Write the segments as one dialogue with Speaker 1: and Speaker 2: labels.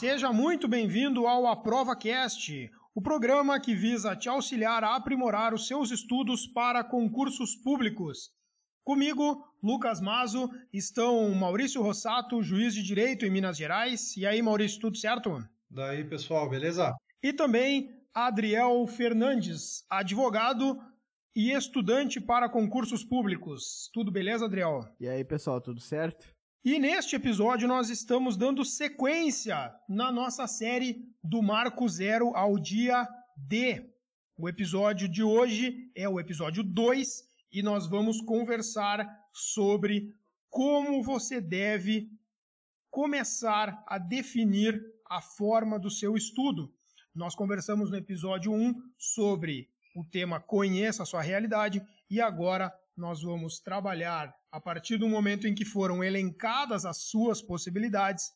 Speaker 1: Seja muito bem-vindo ao Aprova Cast, o programa que visa te auxiliar a aprimorar os seus estudos para concursos públicos. Comigo, Lucas Mazo, estão Maurício Rossato, juiz de direito em Minas Gerais. E aí, Maurício, tudo certo?
Speaker 2: Daí, pessoal, beleza?
Speaker 1: E também Adriel Fernandes, advogado e estudante para concursos públicos. Tudo beleza, Adriel?
Speaker 3: E aí, pessoal, tudo certo?
Speaker 1: E neste episódio nós estamos dando sequência na nossa série do Marco Zero ao dia D. O episódio de hoje é o episódio 2 e nós vamos conversar sobre como você deve começar a definir a forma do seu estudo. Nós conversamos no episódio 1 sobre o tema Conheça a sua realidade e agora nós vamos trabalhar a partir do momento em que foram elencadas as suas possibilidades,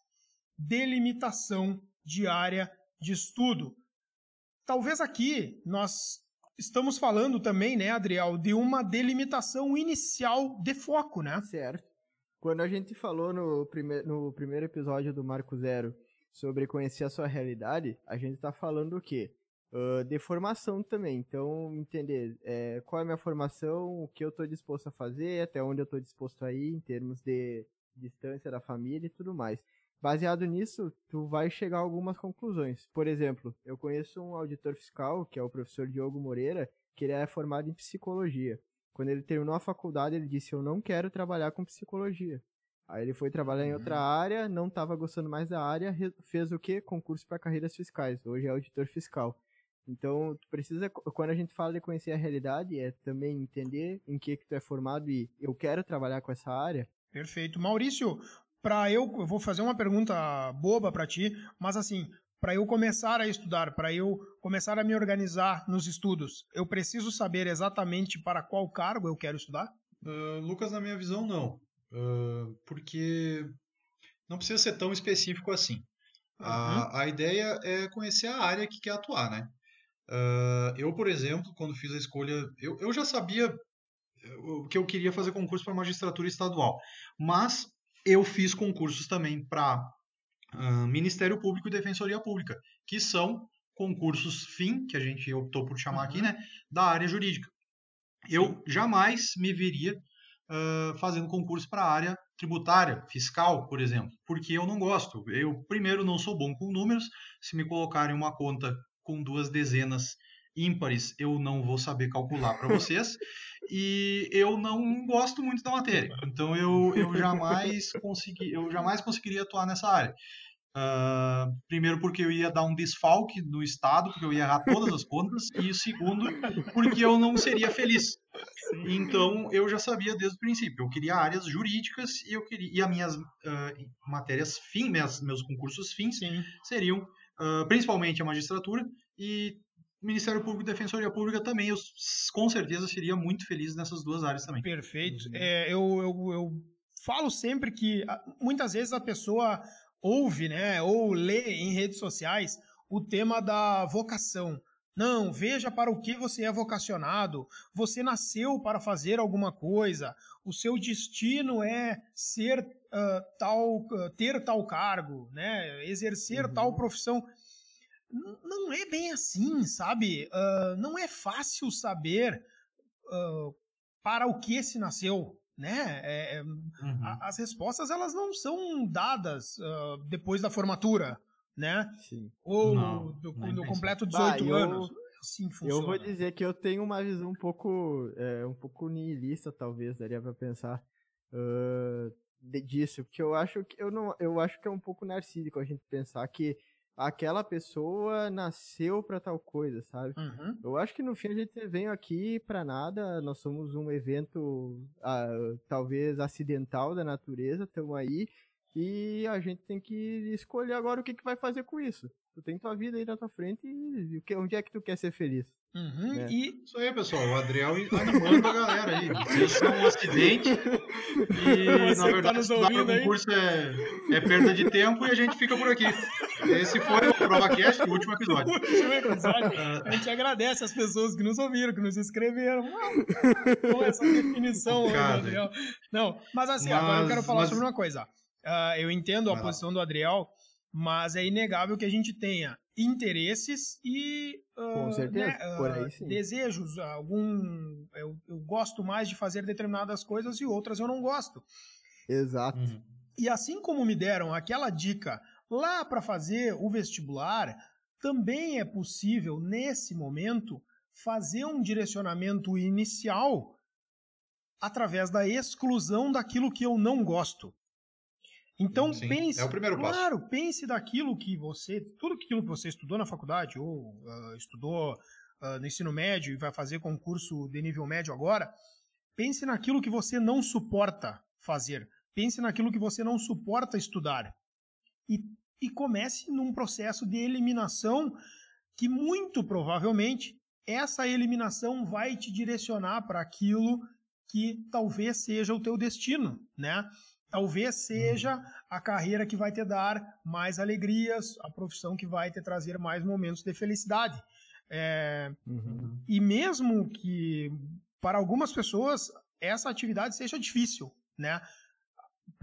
Speaker 1: delimitação de área de estudo. Talvez aqui nós estamos falando também, né, Adriel, de uma delimitação inicial de foco, né?
Speaker 3: Certo. Quando a gente falou no, prime no primeiro episódio do Marco Zero sobre conhecer a sua realidade, a gente está falando o quê? Uh, de formação também. Então, entender é, qual é a minha formação, o que eu estou disposto a fazer, até onde eu estou disposto a ir em termos de distância da família e tudo mais. Baseado nisso, tu vai chegar a algumas conclusões. Por exemplo, eu conheço um auditor fiscal, que é o professor Diogo Moreira, que ele é formado em psicologia. Quando ele terminou a faculdade, ele disse: Eu não quero trabalhar com psicologia. Aí ele foi trabalhar em outra uhum. área, não estava gostando mais da área, fez o quê? Concurso para carreiras fiscais. Hoje é auditor fiscal. Então, tu precisa, quando a gente fala de conhecer a realidade, é também entender em que que tu é formado e eu quero trabalhar com essa área.
Speaker 1: Perfeito. Maurício, para eu, eu vou fazer uma pergunta boba para ti, mas assim, para eu começar a estudar, para eu começar a me organizar nos estudos, eu preciso saber exatamente para qual cargo eu quero estudar?
Speaker 2: Uh, Lucas, na minha visão, não. Uh, porque não precisa ser tão específico assim. Uhum. A, a ideia é conhecer a área que quer atuar, né? Uh, eu, por exemplo, quando fiz a escolha, eu, eu já sabia eh, que eu queria fazer concurso para magistratura estadual, mas eu fiz concursos também para uh, Ministério Público e Defensoria Pública, que são concursos fim, que a gente optou por chamar aqui, né, da área jurídica. Eu jamais me veria uh, fazendo concurso para a área tributária, fiscal, por exemplo, porque eu não gosto. Eu, primeiro, não sou bom com números. Se me colocarem uma conta com duas dezenas ímpares eu não vou saber calcular para vocês e eu não gosto muito da matéria. Então eu, eu jamais consegui eu jamais conseguiria atuar nessa área. Uh, primeiro porque eu ia dar um desfalque no estado porque eu ia errar todas as contas e segundo porque eu não seria feliz. Então eu já sabia desde o princípio eu queria áreas jurídicas e eu queria e as minhas uh, matérias fim meus, meus concursos fins Sim. seriam uh, principalmente a magistratura, e Ministério Público e Defensoria Pública também, eu com certeza seria muito feliz nessas duas áreas também.
Speaker 1: Perfeito. Uhum. É, eu, eu, eu falo sempre que ah, muitas vezes a pessoa ouve, né, ou lê em redes sociais o tema da vocação. Não, veja para o que você é vocacionado. Você nasceu para fazer alguma coisa. O seu destino é ser uh, tal, uh, ter tal cargo, né? Exercer uhum. tal profissão. N não é bem assim, sabe? Uh, não é fácil saber para o que se nasceu, né? É, é uhum. a, as respostas elas não são dadas depois da formatura né?
Speaker 3: Sim.
Speaker 1: Ou não, do, no completo 18 bah, anos. Eu,
Speaker 3: funciona. Eu vou dizer que eu tenho uma visão um pouco, é, um pouco nihilista, talvez, daria para pensar uh, disso, porque eu acho que eu não, eu acho que é um pouco narcísico a gente pensar que aquela pessoa nasceu para tal coisa, sabe? Uhum. Eu acho que no fim a gente vem aqui para nada, nós somos um evento uh, talvez acidental da natureza, estamos aí e a gente tem que escolher agora o que, que vai fazer com isso. Tu tem tua vida aí na tua frente e onde é que tu quer ser feliz?
Speaker 1: Uhum, é. e...
Speaker 2: Isso aí, pessoal. O Adriel animando a galera aí. Vocês são um acidente e, Você na verdade, tá o concurso é, é perda de tempo e a gente fica por aqui. Esse foi o ProvaCast, o último episódio. O último
Speaker 1: episódio. A gente agradece as pessoas que nos ouviram, que nos escreveram. Com essa definição, Adriel. Não, mas assim, mas, agora eu quero falar mas... sobre uma coisa. Uh, eu entendo a posição do Adriel, Mas é inegável que a gente tenha interesses e
Speaker 3: Com
Speaker 1: uh,
Speaker 3: certeza,
Speaker 1: né,
Speaker 3: por
Speaker 1: uh,
Speaker 3: aí sim.
Speaker 1: desejos. Algum eu, eu gosto mais de fazer determinadas coisas e outras eu não gosto.
Speaker 3: Exato.
Speaker 2: Uhum.
Speaker 1: E assim como me deram aquela dica lá para fazer o vestibular, também é possível, nesse momento, fazer um direcionamento inicial através da exclusão daquilo que eu não gosto. Então
Speaker 2: Sim,
Speaker 1: pense,
Speaker 2: é o primeiro passo.
Speaker 1: claro, pense daquilo que você, tudo aquilo que você estudou na faculdade ou ah, estudou ah, no ensino médio e vai fazer concurso de nível médio agora, pense naquilo que você não suporta fazer. Pense naquilo que você não suporta estudar. E, e comece num processo de eliminação que muito provavelmente essa eliminação vai te direcionar para aquilo que talvez seja o teu destino, né? Talvez seja a carreira que vai te dar mais alegrias, a profissão que vai te trazer mais momentos de felicidade. É,
Speaker 3: Uhum.
Speaker 1: e mesmo que para algumas pessoas essa atividade seja difícil, né?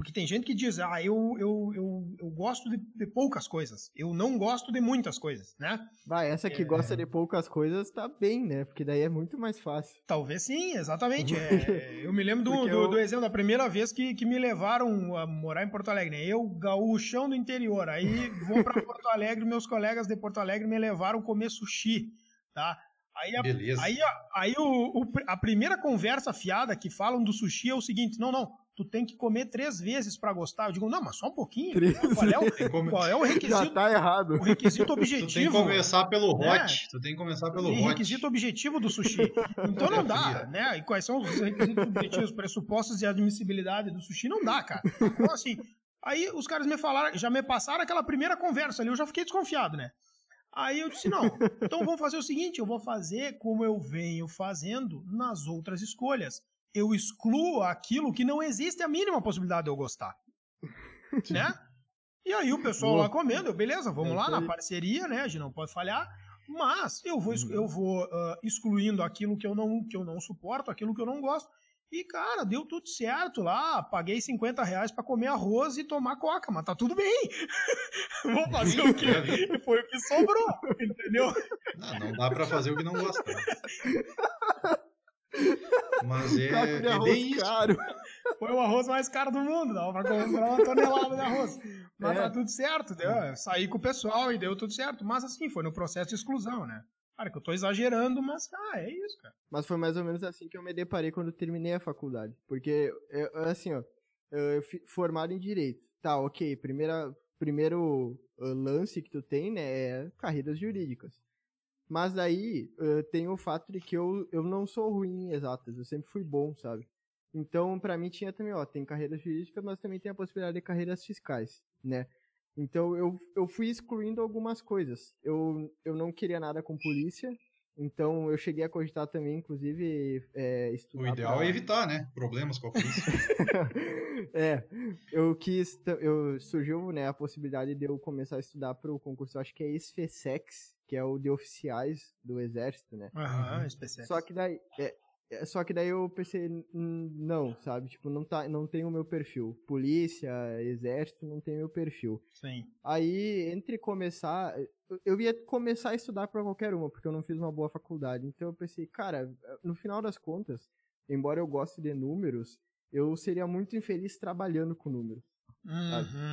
Speaker 1: Porque tem gente que diz, ah, eu, eu, eu, eu gosto de, de poucas coisas, eu não gosto de muitas coisas, né?
Speaker 3: Vai, essa que
Speaker 1: É.
Speaker 3: gosta de poucas coisas tá bem, né? Porque daí é muito mais fácil.
Speaker 1: Talvez sim, exatamente. É, eu me lembro do, do,
Speaker 3: eu-
Speaker 1: do exemplo da primeira vez que, que me levaram a morar em Porto Alegre. né? Eu, gaúchão do interior, aí vou para Porto Alegre, meus colegas de Porto Alegre me levaram comer sushi, tá? Aí a,
Speaker 2: Beleza.
Speaker 1: Aí, a- aí o, o- a primeira conversa fiada que falam do sushi é o seguinte: não, não, tu tem que comer três vezes pra gostar. Eu digo, não, mas só um pouquinho.
Speaker 3: Três
Speaker 1: Qual é o, qual é o
Speaker 3: Já
Speaker 1: requisito,
Speaker 3: tá errado.
Speaker 1: o requisito
Speaker 2: Tu tem que
Speaker 1: objetivo?
Speaker 2: começar pelo
Speaker 1: né?
Speaker 2: hot. Tu tem que começar pelo
Speaker 1: Tem
Speaker 2: hot.
Speaker 1: requisito objetivo do sushi. Então não dá, né? E quais são os requisitos objetivos, pressupostos de admissibilidade do sushi? Não dá, cara. Então, assim, aí os caras me falaram, já me passaram aquela primeira conversa ali, eu já fiquei desconfiado, né? Aí eu disse, não, então vamos fazer o seguinte, eu vou fazer como eu venho fazendo nas outras escolhas. Eu excluo aquilo que não existe a mínima possibilidade de eu gostar. Né? E aí o pessoal
Speaker 3: Boa.
Speaker 1: lá comendo, eu, beleza, vamos
Speaker 3: É
Speaker 1: lá
Speaker 3: isso
Speaker 1: na parceria, né? A gente não pode falhar. Mas eu vou,
Speaker 3: Uhum.
Speaker 1: eu vou ah, excluindo aquilo que eu, não, que eu não suporto, aquilo que eu não gosto. E, cara, deu tudo certo lá. Paguei 50 reais pra comer arroz e tomar coca, mas tá tudo bem. Vou fazer o quê? E Foi o que sobrou, entendeu?
Speaker 2: Não, não dá pra fazer o que não gosta. Mas é, é bem isso.
Speaker 3: caro.
Speaker 1: Foi o arroz mais caro do mundo, dava pra comprar uma tonelada de arroz. Mas
Speaker 3: É.
Speaker 1: tá tudo certo, deu. Eu Saí com o pessoal e deu tudo certo. Mas assim, foi no processo de exclusão, né? Cara, que eu tô exagerando, mas, ah, é isso, cara.
Speaker 3: Mas foi mais ou menos assim que eu me deparei quando terminei a faculdade. Porque, eu- assim, ó, eu fui formado em Direito. Tá, ok, primeira, primeiro uh, lance que tu tem, né, é carreiras jurídicas. Mas aí uh, tem o fato de que eu, eu não sou ruim em exatas, eu sempre fui bom, sabe? Então, pra mim tinha também, ó, tem carreiras jurídicas, mas também tem a possibilidade de carreiras fiscais, né? Então eu, eu fui excluindo algumas coisas. Eu, eu não queria nada com polícia, então eu cheguei a cogitar também, inclusive, é,
Speaker 2: O
Speaker 3: estudar.
Speaker 2: ideal
Speaker 3: pra-
Speaker 2: é evitar, né? Problemas com a polícia.
Speaker 3: é, eu quis, eu surgiu, né, a possibilidade de eu começar a estudar para o concurso, acho que é SFSEX, que é o de oficiais do exército, né?
Speaker 1: Aham,
Speaker 2: Uhum.
Speaker 3: Só que daí, é, só que daí eu pensei, "Hum, não, sabe? Tipo, não tá, não tem o meu perfil. Polícia, exército, não tem o meu perfil.
Speaker 1: Sim.
Speaker 3: Aí, entre começar, eu- eu ia começar a estudar para qualquer uma, porque eu não fiz uma boa faculdade. Então eu pensei, cara, no final das contas, embora eu goste de números, eu seria muito infeliz trabalhando com números.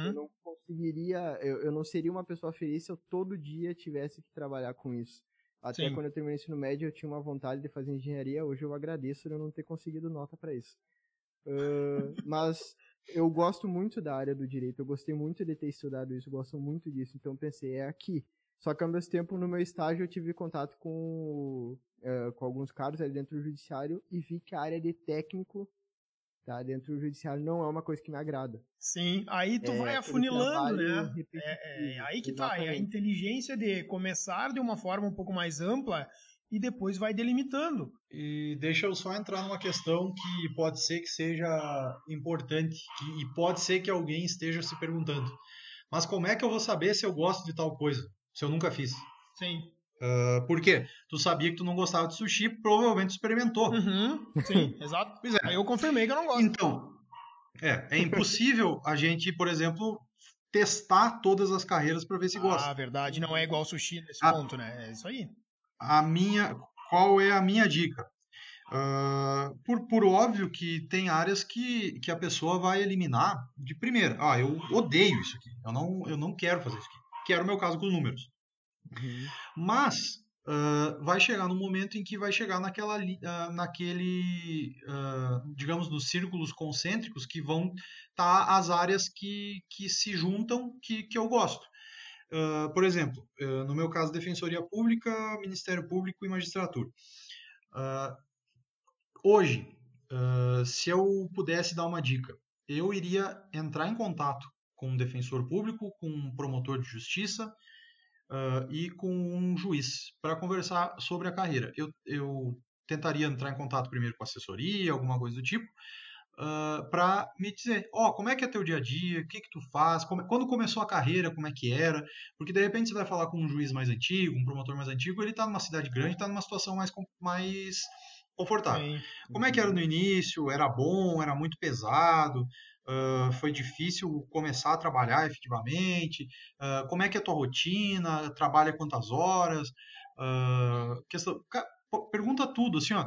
Speaker 3: Eu
Speaker 1: Uhum.
Speaker 3: não conseguiria, eu, eu não seria uma pessoa feliz se eu todo dia tivesse que trabalhar com isso. Até
Speaker 1: Sim.
Speaker 3: quando eu terminei o ensino médio, eu tinha uma vontade de fazer engenharia. Hoje eu agradeço de eu não ter conseguido nota para isso. Ahn, mas eu gosto muito da área do direito. Eu gostei muito de ter estudado isso. Gosto muito disso. Então pensei, é aqui. Só que ao mesmo tempo, no meu estágio, eu tive contato com, eh, com alguns caras ali dentro do judiciário e vi que a área de técnico tá, dentro do judiciário não é uma coisa que me agrada.
Speaker 1: Sim, aí tu
Speaker 3: É,
Speaker 1: vai afunilando, né? É, é aí que tá, é a
Speaker 3: exatamente.
Speaker 1: inteligência de começar de uma forma um pouco mais ampla e depois vai delimitando.
Speaker 2: E deixa eu só entrar numa questão que pode ser que seja importante que- e pode ser que alguém esteja se perguntando. Mas como é que eu vou saber se eu gosto de tal coisa? Se eu nunca fiz?
Speaker 1: Sim.
Speaker 2: Ah, por quê? Tu sabia que tu não gostava de sushi, provavelmente tu experimentou.
Speaker 1: Uhum, sim, exato.
Speaker 2: Pois é.
Speaker 1: Aí eu confirmei que eu não gosto.
Speaker 2: Então, é, é impossível a gente, por exemplo, testar todas as carreiras para ver se gosta.
Speaker 1: Ah, verdade, não é igual sushi nesse a, ponto, né? É isso aí.
Speaker 2: A minha, qual é a minha dica? Uh, por, por óbvio que tem áreas que, que a pessoa vai eliminar de primeira. Ah, eu odeio isso aqui. Eu não, eu não quero fazer isso aqui. Que era o meu caso com os números. Uhum. Mas uh, vai chegar no momento em que vai chegar naquela, uh, naquele, digamos, nos círculos concêntricos que vão estar tá as áreas que, que se juntam que, que eu gosto. por exemplo, no meu caso, Defensoria Pública, Ministério Público e Magistratura. Uh, Hoje, uh, se eu pudesse dar uma dica, eu iria entrar em contato com um defensor público, com um promotor de justiça uh, e com um juiz para conversar sobre a carreira. Eu, eu, tentaria entrar em contato primeiro com assessoria, alguma coisa do tipo, uh, para me dizer, ó, oh, como é que é teu dia a dia, o que que tu faz, como, quando começou a carreira, como é que era, porque de repente você vai falar com um juiz mais antigo, um promotor mais antigo, ele está numa cidade grande, está numa situação mais, mais confortável. Sim. Como é que era no início? Era bom? Era muito pesado? Uh, foi difícil começar a trabalhar efetivamente? Uh, como é que é a tua rotina? Trabalha quantas horas? Uh, questão, pergunta tudo, assim, ó.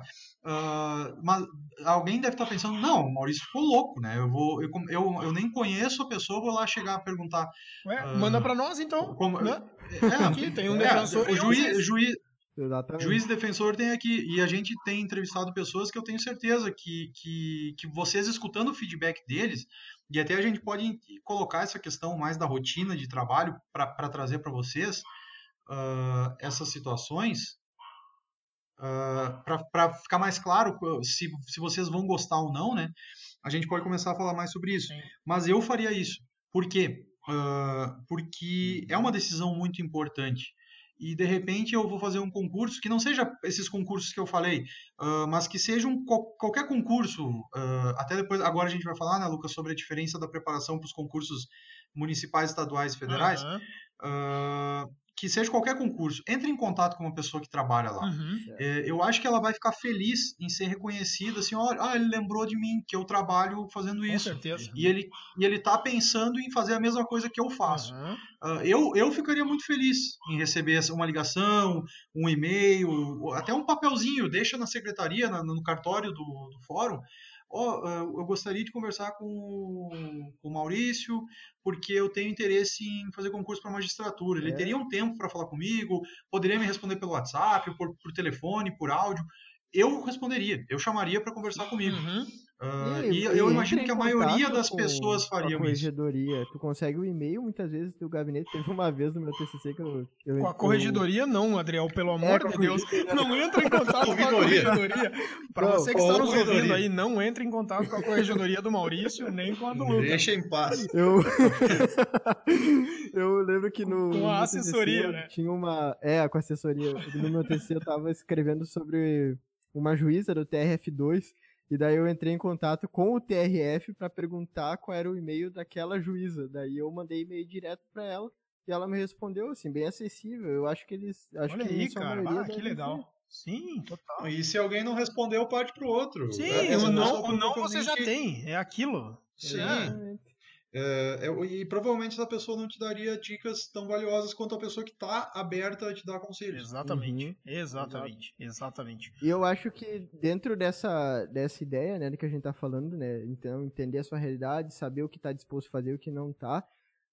Speaker 2: mas alguém deve estar pensando, não, o Maurício ficou louco, né? Eu, vou, eu, eu, eu nem conheço a pessoa, vou lá chegar a perguntar.
Speaker 1: Ué, manda para nós então. Como, né?
Speaker 2: é, Aqui tem um é, defensor. O juiz, juiz, Exatamente. Juiz e defensor tem aqui. E a gente tem entrevistado pessoas que eu tenho certeza que, que, que vocês escutando o feedback deles, e até a gente pode colocar essa questão mais da rotina de trabalho para trazer para vocês uh, essas situações, uh, ah, para ficar mais claro se, se vocês vão gostar ou não, né? A gente pode começar a falar mais sobre isso. Sim. Mas eu faria isso. Por quê? Uh, porque é uma decisão muito importante e de repente eu vou fazer um concurso que não seja esses concursos que eu falei, uh, mas que seja um, qualquer concurso. Uh, até depois, agora a gente vai falar, né, Lucas, sobre a diferença da preparação para os concursos municipais, estaduais e federais. Uhum. Uh, que seja qualquer concurso, entre em contato com uma pessoa que trabalha lá. Uhum. É, eu acho que ela vai ficar feliz em ser reconhecida, assim, olha, ah, ele lembrou de mim, que eu trabalho fazendo isso. Com certeza. E ele, e ele tá pensando em fazer a mesma coisa que eu faço. Uhum. Uh, eu, eu ficaria muito feliz em receber uma ligação, um e-mail, até um papelzinho, deixa na secretaria, na, no cartório do, do fórum, oh, eu gostaria de conversar com, com o Maurício, porque eu tenho interesse em fazer concurso para magistratura. Ele é. teria um tempo para falar comigo, poderia me responder pelo WhatsApp, por, por telefone, por áudio. Eu responderia, eu chamaria para conversar comigo. Uhum. Uh, e, e, eu imagino que a maioria das com, pessoas fariam
Speaker 3: com a corregedoria. isso. Tu consegue o e-mail muitas vezes do gabinete. Teve uma vez no meu TCC que eu. eu
Speaker 1: com a corregedoria, eu... não, Adriel, pelo é, amor é, de Deus. Não entra em contato com a corregedoria. Para você que está nos ouvindo aí, não entre em contato com a corregedoria do Maurício, nem com a do Lucas.
Speaker 2: Deixa em paz.
Speaker 3: Eu, eu lembro que no.
Speaker 1: Com a assessoria, TCC, né?
Speaker 3: Tinha uma. É, com a assessoria. No meu TCC eu tava escrevendo sobre uma juíza do TRF2 e daí eu entrei em contato com o TRF para perguntar qual era o e-mail daquela juíza. Daí eu mandei e-mail direto para ela e ela me respondeu assim, bem acessível. Eu acho que eles, acho
Speaker 1: Olha
Speaker 3: que
Speaker 1: aí, cara, ah, que legal. Ser. Sim, total.
Speaker 2: E se alguém não respondeu, parte pro outro.
Speaker 1: Sim, é, o não, o não você já tem, é aquilo.
Speaker 2: Sim. É. É, e provavelmente essa pessoa não te daria dicas tão valiosas quanto a pessoa que está aberta a te dar conselhos.
Speaker 1: Exatamente, uhum. exatamente, exatamente.
Speaker 3: E eu acho que dentro dessa, dessa ideia, né, do que a gente está falando, né, então entender a sua realidade, saber o que está disposto a fazer e o que não está,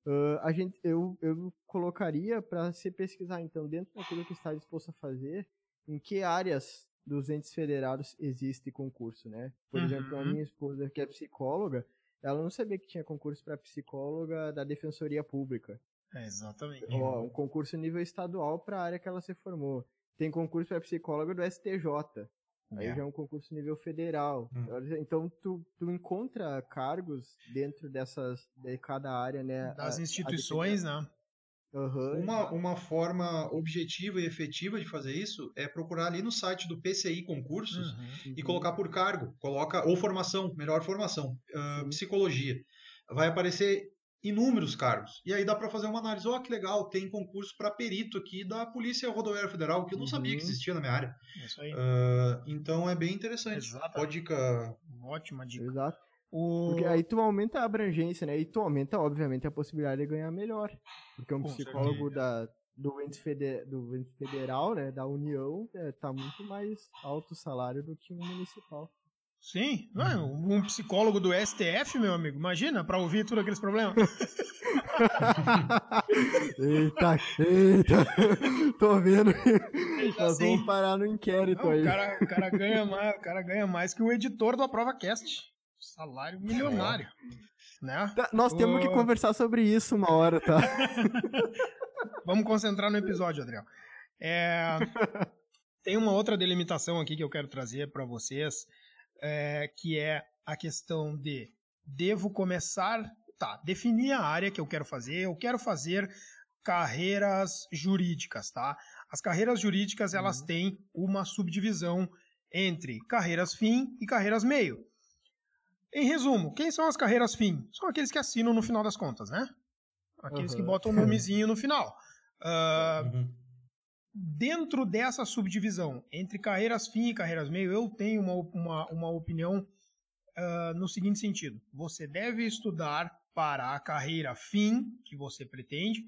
Speaker 3: uh, a gente, eu, eu colocaria para se pesquisar, então, dentro daquilo que está disposto a fazer, em que áreas dos entes federados existe concurso, né? Por uhum. exemplo, a minha esposa, que é psicóloga, ela não sabia que tinha concurso para psicóloga da Defensoria Pública.
Speaker 1: É, exatamente.
Speaker 3: Ó, um concurso nível estadual para a área que ela se formou. Tem concurso para psicóloga do STJ. Aí é. já é um concurso nível federal. Hum. Então tu, tu encontra cargos dentro dessas de cada área, né?
Speaker 1: Das instituições, a, né?
Speaker 2: Uhum. Uma, uma forma objetiva e efetiva de fazer isso é procurar ali no site do PCI Concursos uhum. e colocar por cargo, coloca ou formação, melhor formação, uh, psicologia. Vai aparecer inúmeros cargos. E aí dá para fazer uma análise. Ó, oh, que legal, tem concurso para perito aqui da Polícia Rodoviária Federal, que eu não uhum. sabia que uhum. existia na minha área. Isso aí. Uh, então é bem interessante. Exato. Pode dica.
Speaker 1: Ótima dica.
Speaker 3: Exato. O... Porque aí tu aumenta a abrangência, né? E tu aumenta, obviamente, a possibilidade de ganhar melhor. Porque um Com psicólogo da, do ente, feder, do ente federal, né, da União, é, tá muito mais alto o salário do que um municipal.
Speaker 1: Sim, uhum. um psicólogo do STF, meu amigo, imagina, para ouvir tudo aqueles problemas.
Speaker 3: eita, eita, tô vendo. Eita, Nós assim, vamos parar no inquérito não, aí.
Speaker 1: O cara, o cara, ganha mais, o cara ganha mais que o editor do Aprova Cast. Salário milionário. É. Né?
Speaker 3: Tá, nós o... temos que conversar sobre isso uma hora, tá?
Speaker 1: vamos concentrar no episódio, Adriel. É... Tem uma outra delimitação aqui que eu quero trazer para vocês é, que é a questão de devo começar, tá, definir a área que eu quero fazer, eu quero fazer carreiras jurídicas, tá? As carreiras jurídicas, elas uhum. têm uma subdivisão entre carreiras fim e carreiras meio. Em resumo, quem são as carreiras fim? São aqueles que assinam no final das contas, né? Aqueles uhum. que botam o nomezinho no final. Uh, uhum dentro dessa subdivisão entre carreiras fim e carreiras meio, eu tenho uma, uma, uma opinião uh, no seguinte sentido: você deve estudar para a carreira fim que você pretende,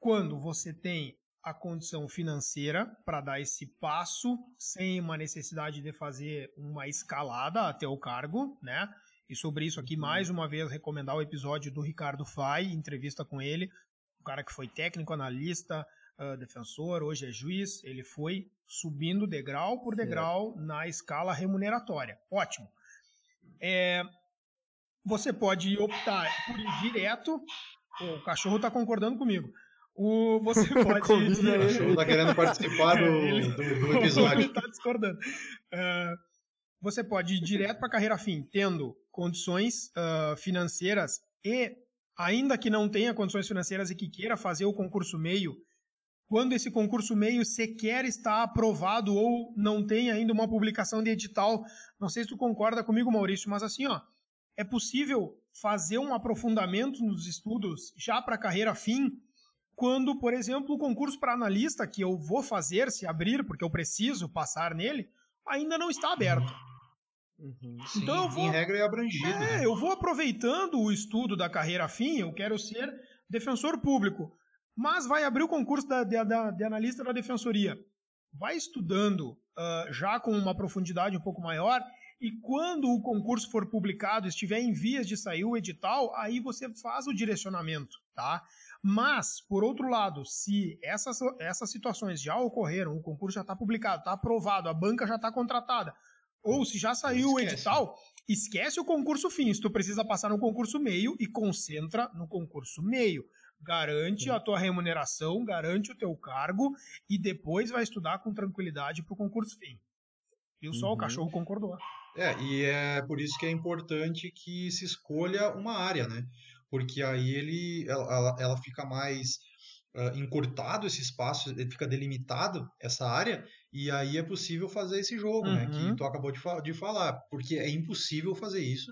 Speaker 1: quando você tem a condição financeira para dar esse passo sem uma necessidade de fazer uma escalada até o cargo, né? E sobre isso aqui, mais uma vez, recomendar o episódio do Ricardo Fai, entrevista com ele, o cara que foi técnico, analista, uh, defensor, hoje é juiz, ele foi subindo degrau por degrau na escala remuneratória. Ótimo. É, você pode optar por ir direto. o cachorro está concordando comigo. O, você pode. ir
Speaker 2: direto. O cachorro está querendo participar do, ele, do, do episódio. Ele
Speaker 1: está discordando. Uh, você pode ir direto para a carreira fim, tendo condições uh, financeiras e, ainda que não tenha condições financeiras e que queira fazer o concurso meio quando esse concurso meio sequer está aprovado ou não tem ainda uma publicação de edital. Não sei se tu concorda comigo, Maurício, mas assim, ó, é possível fazer um aprofundamento nos estudos já para a carreira fim, quando, por exemplo, o concurso para analista que eu vou fazer se abrir, porque eu preciso passar nele, ainda não está aberto.
Speaker 2: Uhum. Sim, então eu vou, em regra é abrangido. É,
Speaker 1: né? eu vou aproveitando o estudo da carreira fim, eu quero ser defensor público mas vai abrir o concurso da, de, de analista da defensoria. Vai estudando uh, já com uma profundidade um pouco maior e quando o concurso for publicado, estiver em vias de sair o edital, aí você faz o direcionamento, tá? Mas, por outro lado, se essas, essas situações já ocorreram, o concurso já está publicado, está aprovado, a banca já está contratada, ou se já saiu o edital, esquece o concurso fim. Se tu precisa passar no concurso meio e concentra no concurso meio garante a tua remuneração, garante o teu cargo e depois vai estudar com tranquilidade para o concurso fim. Viu só? Uhum. O cachorro concordou.
Speaker 2: É, e é por isso que é importante que se escolha uma área, né? Porque aí ele, ela, ela fica mais uh, encurtado esse espaço, ele fica delimitado essa área, e aí é possível fazer esse jogo, uhum. né? Que uhum. tu acabou de, de falar, porque é impossível fazer isso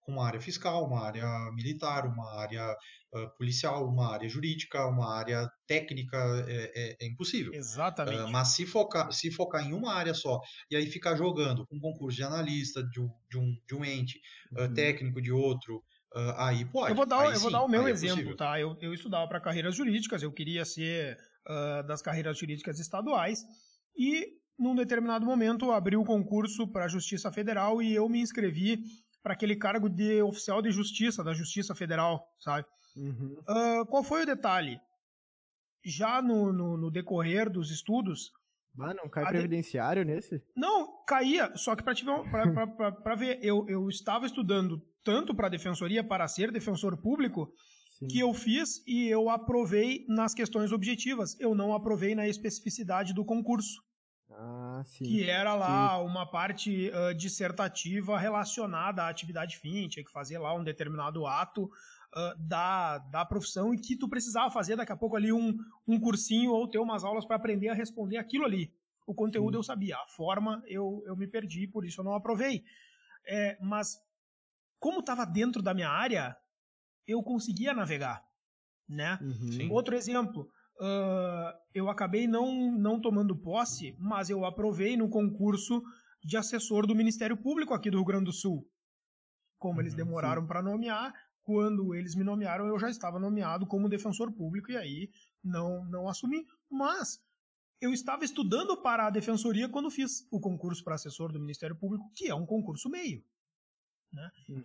Speaker 2: com uma área fiscal, uma área militar, uma área uh, policial, uma área jurídica, uma área técnica, é, é, é impossível.
Speaker 1: Exatamente. Uh,
Speaker 2: mas se focar, se focar em uma área só e aí ficar jogando com um concurso de analista de um, de um, de um ente, uhum. técnico de outro, Uh, aí pode.
Speaker 1: Eu vou dar,
Speaker 2: eu
Speaker 1: sim, vou dar o meu é exemplo, tá? Eu, eu estudava para carreiras jurídicas, eu queria ser uh, das carreiras jurídicas estaduais e num determinado momento abriu o concurso para a Justiça Federal e eu me inscrevi para aquele cargo de oficial de justiça da Justiça Federal, sabe? Uhum. Uh, qual foi o detalhe? Já no, no, no decorrer dos estudos.
Speaker 3: Ah, não cai previdenciário de... nesse?
Speaker 1: Não, caía. Só que para ver, eu, eu estava estudando tanto para a defensoria, para ser defensor público, Sim. que eu fiz e eu aprovei nas questões objetivas. Eu não aprovei na especificidade do concurso.
Speaker 3: Ah, sim.
Speaker 1: Que era lá sim. uma parte uh, dissertativa relacionada à atividade fim, tinha que fazer lá um determinado ato uh, da, da profissão e que tu precisava fazer daqui a pouco ali um, um cursinho ou ter umas aulas para aprender a responder aquilo ali. O conteúdo sim. eu sabia, a forma eu, eu me perdi, por isso eu não aprovei. É, mas como estava dentro da minha área, eu conseguia navegar. Né? Uhum. Outro exemplo, uh, eu acabei não, não tomando posse, mas eu aprovei no concurso de assessor do Ministério Público aqui do Rio Grande do Sul. Como eles
Speaker 2: Uhum,
Speaker 1: demoraram para nomear, quando eles me nomearam, eu já estava nomeado como defensor público e aí não, não assumi. Mas eu estava estudando para a defensoria quando fiz o concurso para assessor do Ministério Público, que é um concurso meio.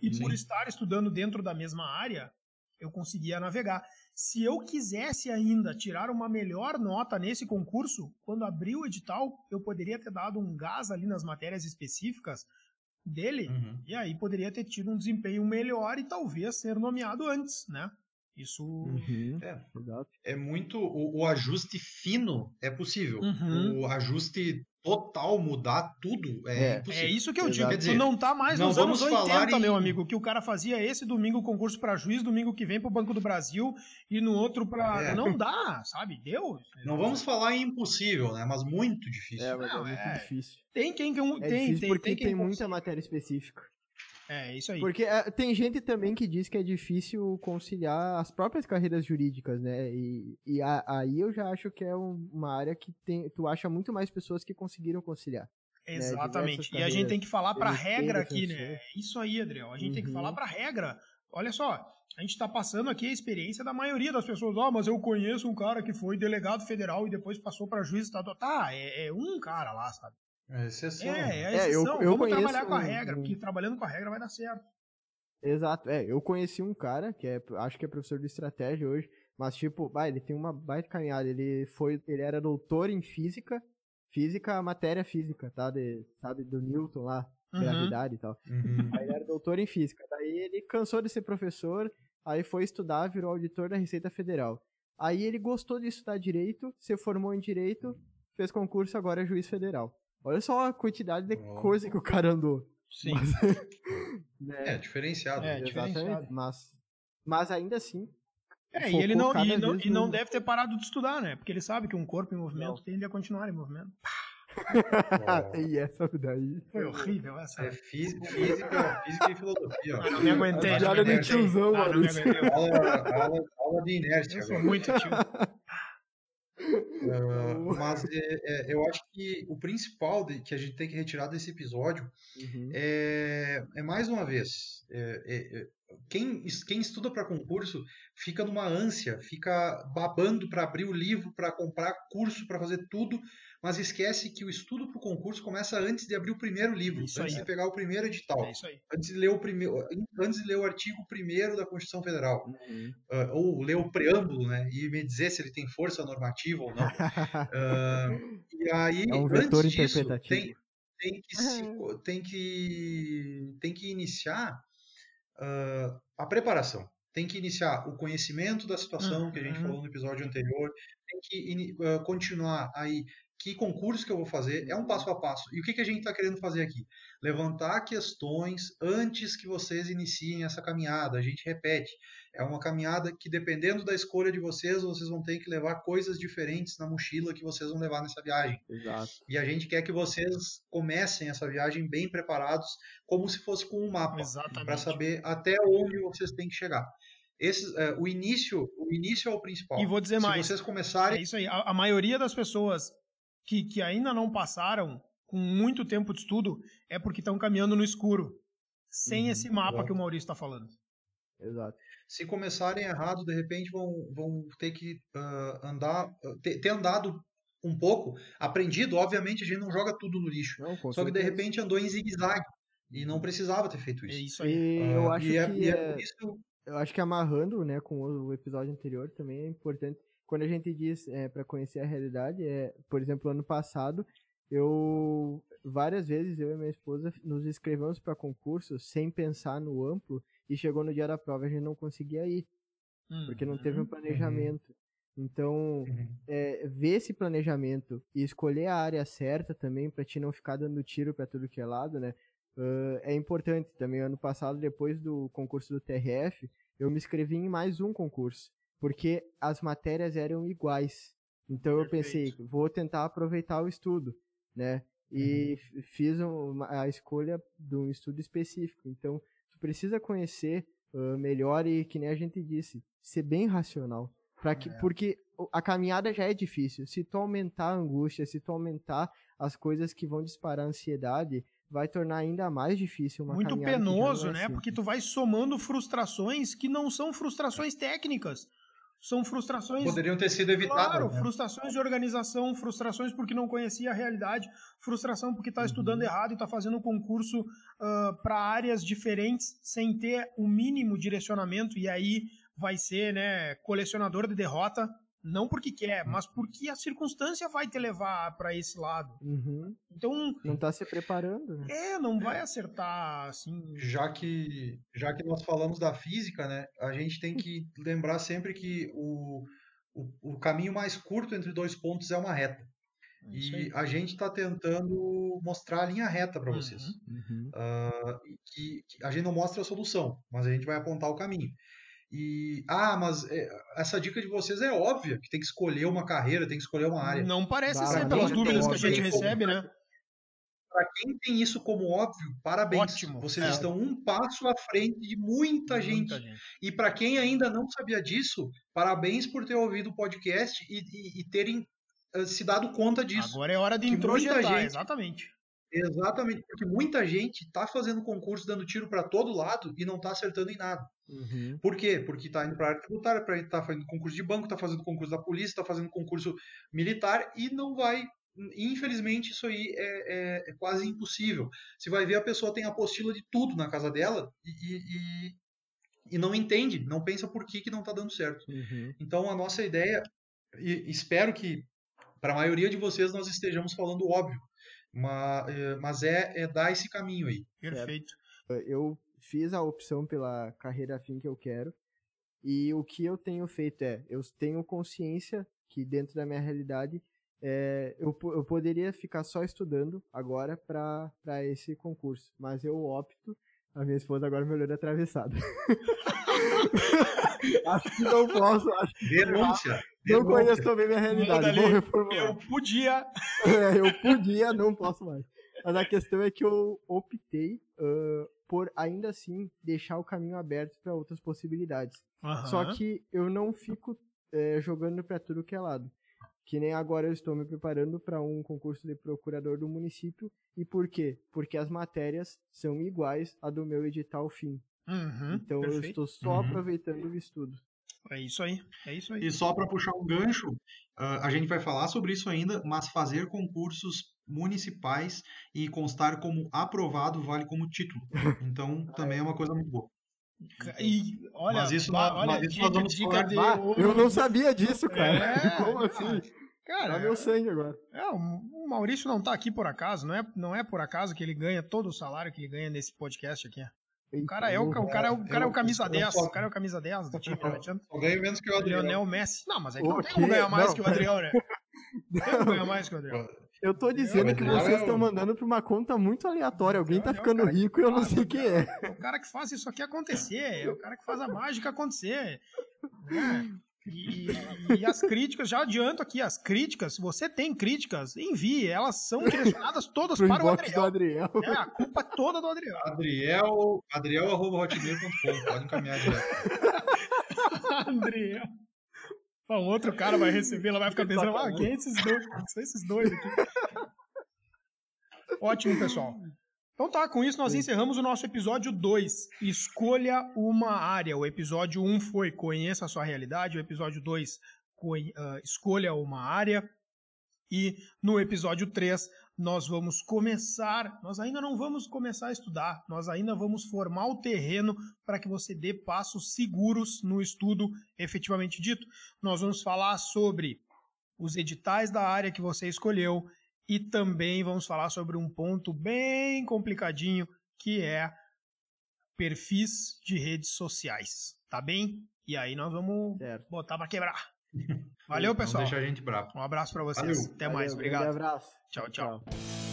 Speaker 1: E
Speaker 2: Sim.
Speaker 1: por estar estudando dentro da mesma área, eu conseguia navegar. Se eu quisesse ainda tirar uma melhor nota nesse concurso, quando abriu o edital, eu poderia ter dado um gás ali nas matérias específicas dele,
Speaker 2: Uhum.
Speaker 1: e aí poderia ter tido um desempenho melhor e talvez ser nomeado antes, né? Isso.
Speaker 3: Uhum,
Speaker 2: É, é muito. O, o ajuste fino é possível.
Speaker 1: Uhum.
Speaker 2: O ajuste total, mudar tudo, é,
Speaker 3: É.
Speaker 2: impossível.
Speaker 1: É isso que eu digo.
Speaker 2: Quer dizer,
Speaker 1: tu não tá mais
Speaker 2: não
Speaker 1: nos anos
Speaker 2: vamos falar
Speaker 1: 80,
Speaker 2: em-
Speaker 1: meu amigo, que o cara fazia esse domingo concurso pra juiz, domingo que vem pro Banco do Brasil e no outro pra.
Speaker 2: É.
Speaker 1: Não dá, sabe? Deu.
Speaker 2: Não vamos falar em impossível, né? Mas muito difícil.
Speaker 3: É, mas
Speaker 1: Não,
Speaker 3: é muito
Speaker 1: é-
Speaker 3: difícil.
Speaker 1: Tem quem que um.
Speaker 3: É
Speaker 1: tem,
Speaker 3: difícil
Speaker 1: tem,
Speaker 3: porque
Speaker 1: tem
Speaker 3: tem, muita matéria específica.
Speaker 1: É, isso aí.
Speaker 3: Porque é, tem gente também que diz que é difícil conciliar as próprias carreiras jurídicas, né? E, e a- aí eu já acho que é um- uma área que tem, tu acha muito mais pessoas que conseguiram conciliar.
Speaker 1: Exatamente.
Speaker 3: diversas
Speaker 1: E a gente tem que falar pra regra aqui, né? É Isso aí, Adriel. A gente tem que
Speaker 3: Uhum.
Speaker 1: falar pra regra. Olha só, a gente tá passando aqui a experiência da maioria das pessoas. Ó, mas eu conheço um cara que foi delegado federal e depois passou pra juiz estadual. Tá, é, é um cara lá, sabe?
Speaker 2: É exceção.
Speaker 1: É, é a
Speaker 3: É, eu-
Speaker 1: exceção.
Speaker 3: eu
Speaker 1: Vamos
Speaker 3: conheço
Speaker 1: trabalhar com a regra,
Speaker 3: um-
Speaker 1: porque trabalhando com a regra vai dar certo.
Speaker 3: Exato. É, eu conheci um cara que é, acho que é professor de estratégia hoje, mas tipo, bah, ele tem uma baita caminhada. Ele foi, ele era doutor em física, física, matéria física, tá? De, sabe, do Newton lá,
Speaker 1: Uhum.
Speaker 3: gravidade e tal.
Speaker 2: Uhum.
Speaker 3: Aí ele era doutor em física. Daí ele cansou de ser professor, aí foi estudar, virou auditor da Receita Federal. Aí ele gostou de estudar direito, se formou em direito, fez concurso, agora é juiz federal. Olha só a quantidade de
Speaker 2: Ó.
Speaker 3: coisa que o cara andou.
Speaker 1: Sim.
Speaker 3: Né?
Speaker 2: É, diferenciado.
Speaker 1: É, diferenciado.
Speaker 3: Exatamente. Mas, mas ainda assim.
Speaker 1: É, e ele não, e não, e não
Speaker 3: no-
Speaker 1: deve ter parado de estudar, né? Porque ele sabe que um corpo em movimento
Speaker 3: Não.
Speaker 1: tende a continuar em movimento.
Speaker 2: Ó,
Speaker 3: e essa daí.
Speaker 1: Foi horrível essa.
Speaker 2: é fí- física, física e filosofia. ó.
Speaker 1: Ah, não me aguentei.
Speaker 3: Do
Speaker 1: aguentei.
Speaker 3: tiozão,
Speaker 1: Ah, não me
Speaker 3: Maurício.
Speaker 1: aguentei.
Speaker 2: Aula, aula, aula de inércia.
Speaker 1: Eu sou muito tio.
Speaker 2: Ah, mas é, é, eu acho que o principal de- que a gente tem que retirar desse episódio
Speaker 3: Uhum.
Speaker 2: é, é mais uma vez, é, é, é, quem, quem estuda para concurso fica numa ânsia, fica babando para abrir o livro, para comprar curso, para fazer tudo, mas esquece que o estudo para o concurso começa antes de abrir o primeiro livro,
Speaker 1: Isso
Speaker 2: antes
Speaker 1: aí.
Speaker 2: de pegar o primeiro edital,
Speaker 1: É isso aí.
Speaker 2: antes de ler o primeiro, antes de ler o artigo primeiro da Constituição Federal,
Speaker 3: Uhum.
Speaker 2: ah, ou ler o preâmbulo, né, e me dizer se ele tem força normativa ou não. Ah, e aí,
Speaker 3: É um vetor
Speaker 2: antes disso,
Speaker 3: interpretativo.
Speaker 2: tem, tem que se- tem que tem que iniciar ah, a preparação tem que iniciar o conhecimento da situação que a gente
Speaker 1: Uhum.
Speaker 2: falou no episódio anterior tem que ah, continuar aí que concurso que eu vou fazer é um passo a passo e o que, que a gente está querendo fazer aqui levantar questões antes que vocês iniciem essa caminhada a gente repete é uma caminhada que dependendo da escolha de vocês vocês vão ter que levar coisas diferentes na mochila que vocês vão levar nessa viagem
Speaker 3: Exato.
Speaker 2: e a gente quer que vocês comecem essa viagem bem preparados, como se fosse com um mapa, para saber até onde vocês têm que chegar. Esse, é, o início, o início é o principal.
Speaker 1: E vou dizer
Speaker 2: se
Speaker 1: mais.
Speaker 2: vocês
Speaker 1: É
Speaker 2: começarem,
Speaker 1: isso aí. A, a maioria das pessoas que, que ainda não passaram com muito tempo de estudo é porque estão caminhando no escuro, sem
Speaker 3: Uhum,
Speaker 1: esse mapa
Speaker 2: exato.
Speaker 1: que o Maurício está falando.
Speaker 3: Exato.
Speaker 2: se começarem errado, de repente vão, vão ter que ah, andar, ter, ter andado um pouco, aprendido. Obviamente a gente não joga tudo no lixo,
Speaker 3: Não,
Speaker 2: só que de repente andou em zigue-zague e não precisava ter feito
Speaker 1: É
Speaker 2: isso.
Speaker 1: isso aí.
Speaker 3: E
Speaker 2: Ah,
Speaker 3: eu acho
Speaker 2: e é,
Speaker 3: que
Speaker 2: e é
Speaker 3: é-
Speaker 2: isso
Speaker 3: eu acho que amarrando, né, com o episódio anterior também é importante. Quando a gente diz é, para conhecer a realidade, é, por exemplo, ano passado, eu várias vezes eu e minha esposa nos inscrevemos para concursos sem pensar no amplo e chegou no dia da prova a gente não conseguia ir, porque não teve um
Speaker 1: Uhum.
Speaker 3: planejamento. Então,
Speaker 2: Uhum.
Speaker 3: é, ver esse planejamento e escolher a área certa também para ti não ficar dando tiro para tudo que é lado, né? ãh, é importante também. Ano passado, depois do concurso do TRF, eu me inscrevi em mais um concurso, porque as matérias eram iguais. Então eu pensei, vou tentar aproveitar o estudo, né? E f- fiz uma- a escolha de um estudo específico. Então, tu precisa conhecer ãh, melhor e, que nem a gente disse, ser bem racional. Pra que,
Speaker 2: É.
Speaker 3: Porque a caminhada já é difícil. Se tu aumentar a angústia, se tu aumentar as coisas que vão disparar a ansiedade, vai tornar ainda mais difícil uma
Speaker 1: Muito
Speaker 3: não
Speaker 1: penoso,
Speaker 3: é
Speaker 1: né?
Speaker 3: simples.
Speaker 1: Porque tu vai somando frustrações que não são frustrações técnicas. São frustrações
Speaker 2: Poderiam ter sido evitadas.
Speaker 1: Claro,
Speaker 2: né?
Speaker 1: frustrações de organização, frustrações porque não conhecia a realidade, frustração porque está
Speaker 2: Uhum.
Speaker 1: estudando errado e está fazendo um concurso para áreas diferentes sem ter o mínimo direcionamento e aí vai ser né, colecionador de derrota, não porque quer, mas porque a circunstância vai te levar para esse lado.
Speaker 3: Uhum.
Speaker 1: Então,
Speaker 3: Não tá se preparando, né?
Speaker 1: é, não vai acertar assim.
Speaker 2: Já que, já que nós falamos da física, né, a gente tem que lembrar sempre que o, o, o caminho mais curto entre dois pontos é uma reta.
Speaker 1: É.
Speaker 2: E a gente está tentando mostrar a linha reta para vocês.
Speaker 1: Uhum.
Speaker 3: Uhum.
Speaker 2: E que, que a gente não mostra a solução, mas a gente vai apontar o caminho. E, ah, mas é, essa dica de vocês é óbvia, que tem que escolher uma carreira, tem que escolher uma área.
Speaker 1: Não parece ser pelas dúvidas que a gente
Speaker 2: como.
Speaker 1: recebe, né?
Speaker 2: Para quem tem isso como óbvio, parabéns.
Speaker 1: Ótimo.
Speaker 2: Vocês
Speaker 1: É.
Speaker 2: estão um passo à frente de muita gente.
Speaker 1: Muita gente.
Speaker 2: E para quem ainda não sabia disso, parabéns por ter ouvido o podcast e, e- e terem eh, se dado conta disso.
Speaker 1: Agora é hora de introjetar,
Speaker 2: gente-
Speaker 1: exatamente.
Speaker 2: Exatamente, porque muita gente está fazendo concurso dando tiro para todo lado e não está acertando em nada.
Speaker 3: Uhum.
Speaker 2: Por quê? Porque está indo para a área tributária, está fazendo concurso de banco, está fazendo concurso da polícia, está fazendo concurso militar e não vai. Infelizmente, isso aí é, é- é quase impossível. Você vai ver, a pessoa tem apostila de tudo na casa dela e, e, e- não entende, não pensa por que, que não está dando certo.
Speaker 3: Uhum.
Speaker 2: Então, a nossa ideia, e espero que para a maioria de vocês nós estejamos falando óbvio, ma- eh, mas é, é dar esse caminho aí.
Speaker 1: Perfeito.
Speaker 3: eu fiz a opção pela carreira afim que eu quero. E o que eu tenho feito é, eu tenho consciência que dentro da minha realidade, é, eu, eu poderia ficar só estudando agora para esse concurso. Mas eu opto, a minha esposa agora me olhando atravessada. acho que não posso, acho que
Speaker 2: Denúncia.
Speaker 3: Não conheço também minha realidade.
Speaker 1: Ali.
Speaker 3: reformular.
Speaker 1: Eu podia.
Speaker 3: É, eu podia, não posso mais. Mas a questão é que eu optei ah, por ainda assim deixar o caminho aberto para outras possibilidades. Só
Speaker 1: Aham.
Speaker 3: que eu não fico é, jogando para tudo que é lado. Que nem agora eu estou me preparando para um concurso de procurador do município. E por quê? Porque as matérias são iguais à do meu edital fim.
Speaker 1: Uhum,
Speaker 3: Então eu
Speaker 1: perfeito.
Speaker 3: estou só
Speaker 2: Uhum.
Speaker 3: aproveitando o estudo.
Speaker 1: É isso aí. É isso aí.
Speaker 2: E só para puxar um gancho, ah, a gente vai falar sobre isso ainda, mas fazer concursos municipais e constar como aprovado vale como título. Então também é uma coisa muito boa.
Speaker 1: E, olha,
Speaker 2: Mas isso
Speaker 1: ba-
Speaker 2: nós-
Speaker 1: olha,
Speaker 2: mas isso
Speaker 1: dica,
Speaker 2: nós vamos
Speaker 1: dica
Speaker 2: falar-
Speaker 1: de
Speaker 3: Ah,
Speaker 1: ouro.
Speaker 3: eu não sabia disso, cara.
Speaker 1: É,
Speaker 3: Como assim?
Speaker 1: Cara,
Speaker 3: Tá meu sangue agora.
Speaker 1: é, o o Maurício não tá aqui por acaso, não é, não é por acaso que ele ganha todo o salário que ele ganha nesse podcast aqui. O cara é o, o cara é o, o cara é o camisa
Speaker 2: eu
Speaker 1: 10,
Speaker 2: só-
Speaker 1: o cara é o camisa 10 do time.
Speaker 2: Só ganho menos que o Adriano.
Speaker 1: Leonel Messi. Não, mas é que não tem como ganhar mais
Speaker 3: Não,
Speaker 1: que o Adriano, né? Não tem como ganhar mais que o Adriano.
Speaker 3: Eu tô dizendo que
Speaker 2: Adriano
Speaker 3: vocês
Speaker 2: é
Speaker 3: estão mandando pra uma conta muito aleatória. Alguém tá
Speaker 1: é
Speaker 3: ficando rico e eu não sei quem é.
Speaker 1: É o cara que faz isso aqui acontecer, é o cara que faz a mágica acontecer. né? E, e as críticas, já adianto aqui, as críticas, se você tem críticas, envie, elas são direcionadas todas para o Adriel.
Speaker 3: Adriel.
Speaker 1: É, a culpa é toda do Adriel.
Speaker 2: Adriel, adriel.hotmail.com, pode encaminhar direto.
Speaker 1: Adriel. Um outro cara vai receber, ela vai ficar pensando, ah, quem é esses dois? Quem são esses dois aqui? Ótimo, pessoal. Então tá, com isso nós encerramos o nosso episódio 2. Escolha uma área. O episódio 1 um foi Conheça a sua realidade. O episódio 2, Escolha uma área. E no episódio 3, nós vamos começar. Nós ainda não vamos começar a estudar, nós ainda vamos formar o terreno para que você dê passos seguros no estudo efetivamente dito. Nós vamos falar sobre os editais da área que você escolheu e também vamos falar sobre um ponto bem complicadinho que é perfis de redes sociais, tá bem? E aí nós vamos
Speaker 3: Certo.
Speaker 1: botar para quebrar. Valeu,
Speaker 2: Não
Speaker 1: pessoal.
Speaker 2: deixa a gente bravo.
Speaker 1: Um abraço para vocês.
Speaker 2: Valeu.
Speaker 1: Até mais.
Speaker 3: Valeu,
Speaker 1: Obrigado.
Speaker 3: grande abraço.
Speaker 1: Tchau, tchau.
Speaker 3: tchau.